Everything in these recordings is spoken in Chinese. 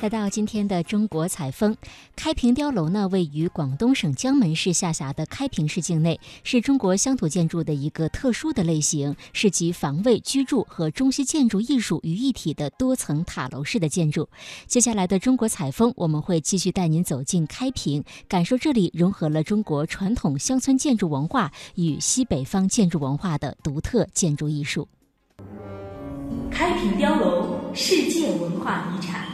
来到今天的中国采风，开平碉楼呢，位于广东省江门市下辖的开平市境内，是中国乡土建筑的一个特殊的类型，是集防卫、居住和中西建筑艺术于一体的多层塔楼式的建筑。接下来的中国采风，我们会继续带您走进开平，感受这里融合了中国传统乡村建筑文化与西北方建筑文化的独特建筑艺术。开平碉楼，世界文化遗产。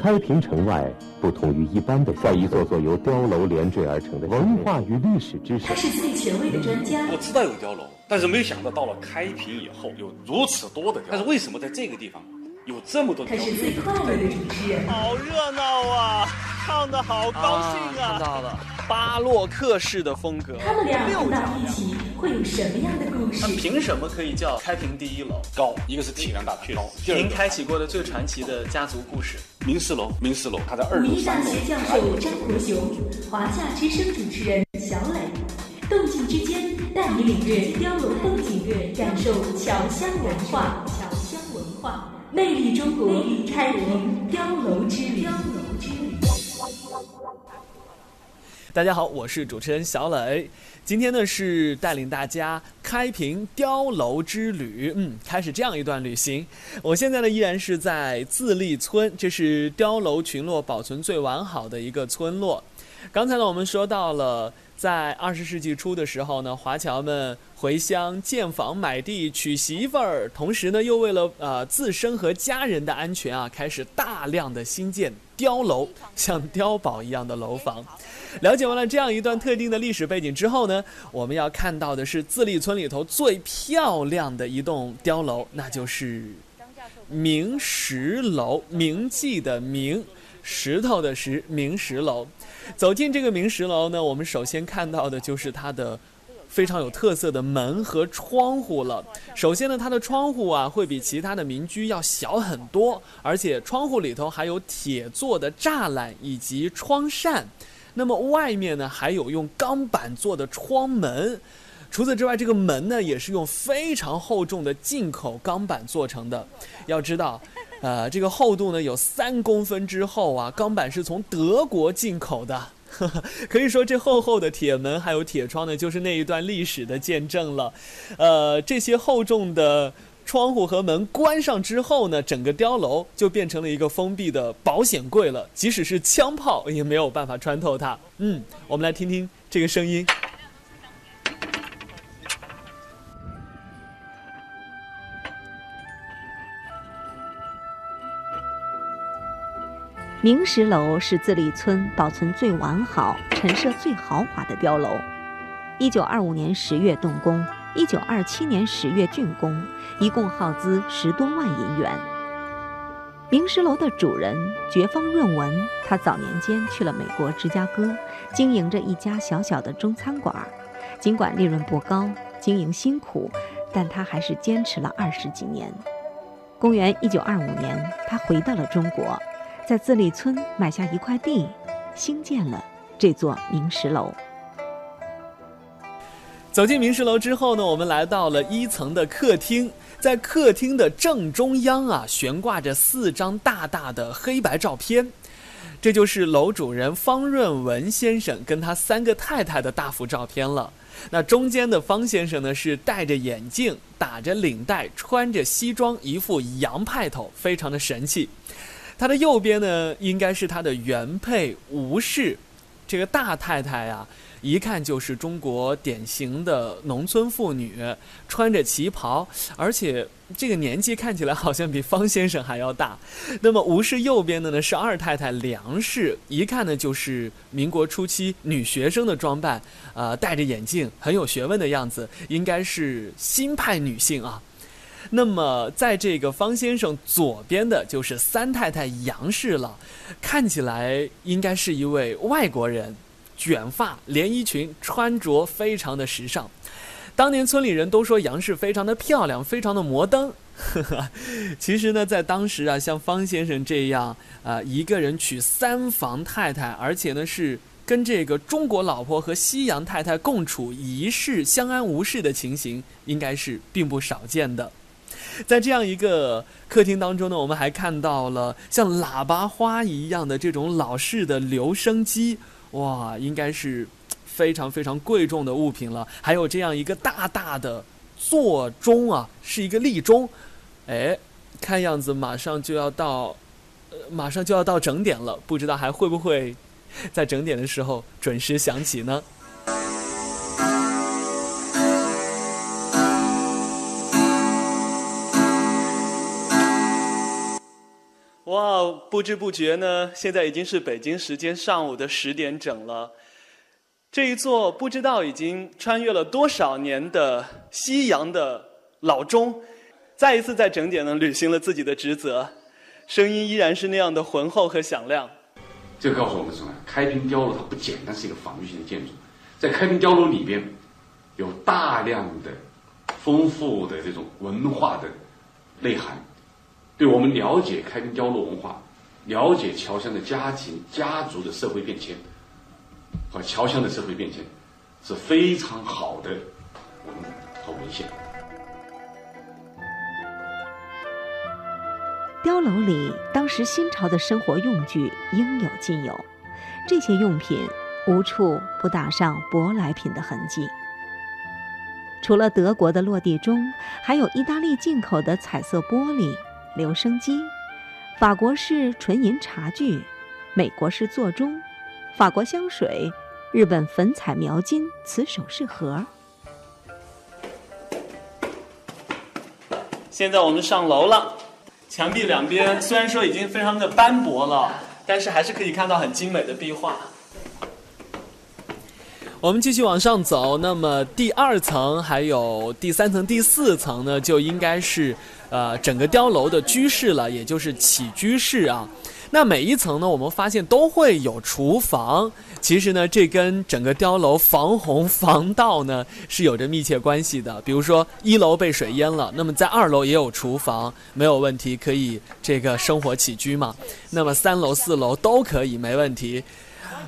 开平城外，不同于一般的，在一座座由碉楼连缀而成的文化与历史之他是最权威的专家。我知道有碉楼，但是没有想到到了开平以后有如此多的碉楼。但是为什么在这个地方有这么多？他是最快乐的主持人。好热闹啊！唱的好高兴啊！看到了，巴洛克式的风格。他们俩碰到一起会有什么样的故事？凭什么可以叫开平第一楼？高，一个是体量大，高。您开启过的最传奇的家族故事。明四楼，明四楼，他在二五一大学教授张国雄，华夏之声主持人小磊，动静之间带你领略雕楼风景，感受侨乡文化。侨乡文化，魅力中国，开平碉楼之旅。大家好，我是主持人小磊。今天呢是带领大家开平碉楼之旅，嗯，开始这样一段旅行。我现在呢依然是在自立村，这是碉楼群落保存最完好的一个村落。刚才呢我们说到了，在二十世纪初的时候呢，华侨们回乡建房、买地、娶媳妇儿，同时呢又为了呃自身和家人的安全啊，开始大量的新建碉楼，像碉堡一样的楼房。了解完了这样一段特定的历史背景之后呢，我们要看到的是自立村里头最漂亮的一栋碉楼，那就是明石楼。铭记的铭，石头的石，明石楼。走进这个明石楼呢，我们首先看到的就是它的非常有特色的门和窗户了。首先呢，它的窗户啊会比其他的民居要小很多，而且窗户里头还有铁做的栅栏以及窗扇。那么外面呢，还有用钢板做的窗门。除此之外，这个门呢，也是用非常厚重的进口钢板做成的。要知道，呃，这个厚度呢有三公分之厚啊，钢板是从德国进口的。可以说，这厚厚的铁门还有铁窗呢，就是那一段历史的见证了。呃，这些厚重的。窗户和门关上之后呢，整个碉楼就变成了一个封闭的保险柜了。即使是枪炮也没有办法穿透它。嗯，我们来听听这个声音。明石楼是自立村保存最完好、陈设最豪华的碉楼。一九二五年十月动工。一九二七年十月竣工，一共耗资十多万银元。明石楼的主人觉方润文，他早年间去了美国芝加哥，经营着一家小小的中餐馆。尽管利润不高，经营辛苦，但他还是坚持了二十几年。公元一九二五年，他回到了中国，在自立村买下一块地，兴建了这座明石楼。走进明石楼之后呢，我们来到了一层的客厅，在客厅的正中央啊，悬挂着四张大大的黑白照片，这就是楼主人方润文先生跟他三个太太的大幅照片了。那中间的方先生呢，是戴着眼镜，打着领带，穿着西装，一副洋派头，非常的神气。他的右边呢，应该是他的原配吴氏，这个大太太呀。一看就是中国典型的农村妇女，穿着旗袍，而且这个年纪看起来好像比方先生还要大。那么吴氏右边的呢是二太太梁氏，一看呢就是民国初期女学生的装扮，呃，戴着眼镜，很有学问的样子，应该是新派女性啊。那么在这个方先生左边的就是三太太杨氏了，看起来应该是一位外国人。卷发连衣裙，穿着非常的时尚。当年村里人都说杨氏非常的漂亮，非常的摩登。其实呢，在当时啊，像方先生这样啊，一个人娶三房太太，而且呢是跟这个中国老婆和西洋太太共处一室，相安无事的情形，应该是并不少见的。在这样一个客厅当中呢，我们还看到了像喇叭花一样的这种老式的留声机，哇，应该是非常非常贵重的物品了。还有这样一个大大的座钟啊，是一个立钟，哎，看样子马上就要到，呃，马上就要到整点了，不知道还会不会在整点的时候准时响起呢？哇，不知不觉呢，现在已经是北京时间上午的十点整了。这一座不知道已经穿越了多少年的西洋的老钟，再一次在整点呢履行了自己的职责，声音依然是那样的浑厚和响亮。这告诉我们什么？开平碉楼它不简单是一个防御性的建筑，在开平碉楼里边有大量的丰富的这种文化的内涵。对我们了解开平碉楼文化，了解侨乡的家庭、家族的社会变迁和侨乡的社会变迁，是非常好的文和文献。碉楼里当时新潮的生活用具应有尽有，这些用品无处不打上舶来品的痕迹。除了德国的落地钟，还有意大利进口的彩色玻璃。留声机，法国式纯银茶具，美国式座钟，法国香水，日本粉彩描金瓷首饰盒。现在我们上楼了，墙壁两边虽然说已经非常的斑驳了，但是还是可以看到很精美的壁画。我们继续往上走，那么第二层还有第三层、第四层呢，就应该是。呃，整个碉楼的居室了，也就是起居室啊。那每一层呢，我们发现都会有厨房。其实呢，这跟整个碉楼防洪防盗呢是有着密切关系的。比如说，一楼被水淹了，那么在二楼也有厨房，没有问题，可以这个生活起居嘛。那么三楼、四楼都可以，没问题。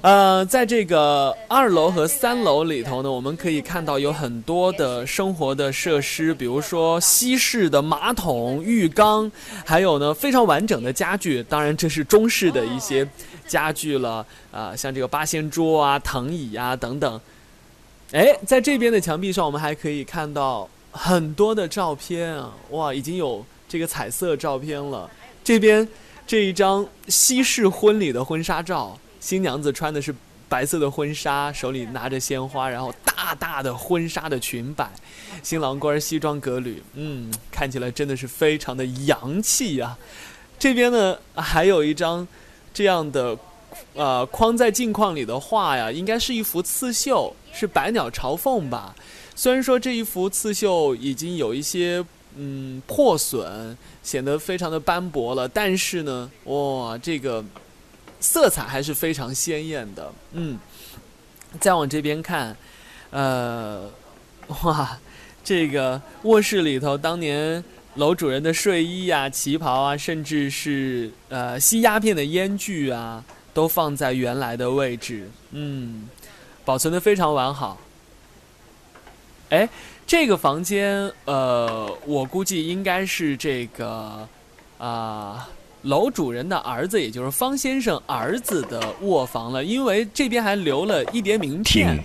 呃，在这个二楼和三楼里头呢，我们可以看到有很多的生活的设施，比如说西式的马桶、浴缸，还有呢非常完整的家具。当然，这是中式的一些家具了啊，像这个八仙桌啊、藤椅啊等等。哎，在这边的墙壁上，我们还可以看到很多的照片啊，哇，已经有这个彩色照片了。这边这一张西式婚礼的婚纱照。新娘子穿的是白色的婚纱，手里拿着鲜花，然后大大的婚纱的裙摆，新郎官西装革履，嗯，看起来真的是非常的洋气呀。这边呢还有一张这样的，呃，框在镜框里的画呀，应该是一幅刺绣，是百鸟朝凤吧。虽然说这一幅刺绣已经有一些嗯破损，显得非常的斑驳了，但是呢，哇，这个。色彩还是非常鲜艳的，嗯，再往这边看，呃，哇，这个卧室里头当年楼主人的睡衣呀、旗袍啊，甚至是呃吸鸦片的烟具啊，都放在原来的位置，嗯，保存的非常完好。哎，这个房间，呃，我估计应该是这个，啊。楼主人的儿子，也就是方先生儿子的卧房了，因为这边还留了一叠名片。